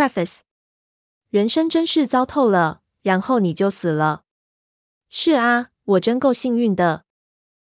preface 人生真是糟透了然后你就死了。是啊我真够幸运的。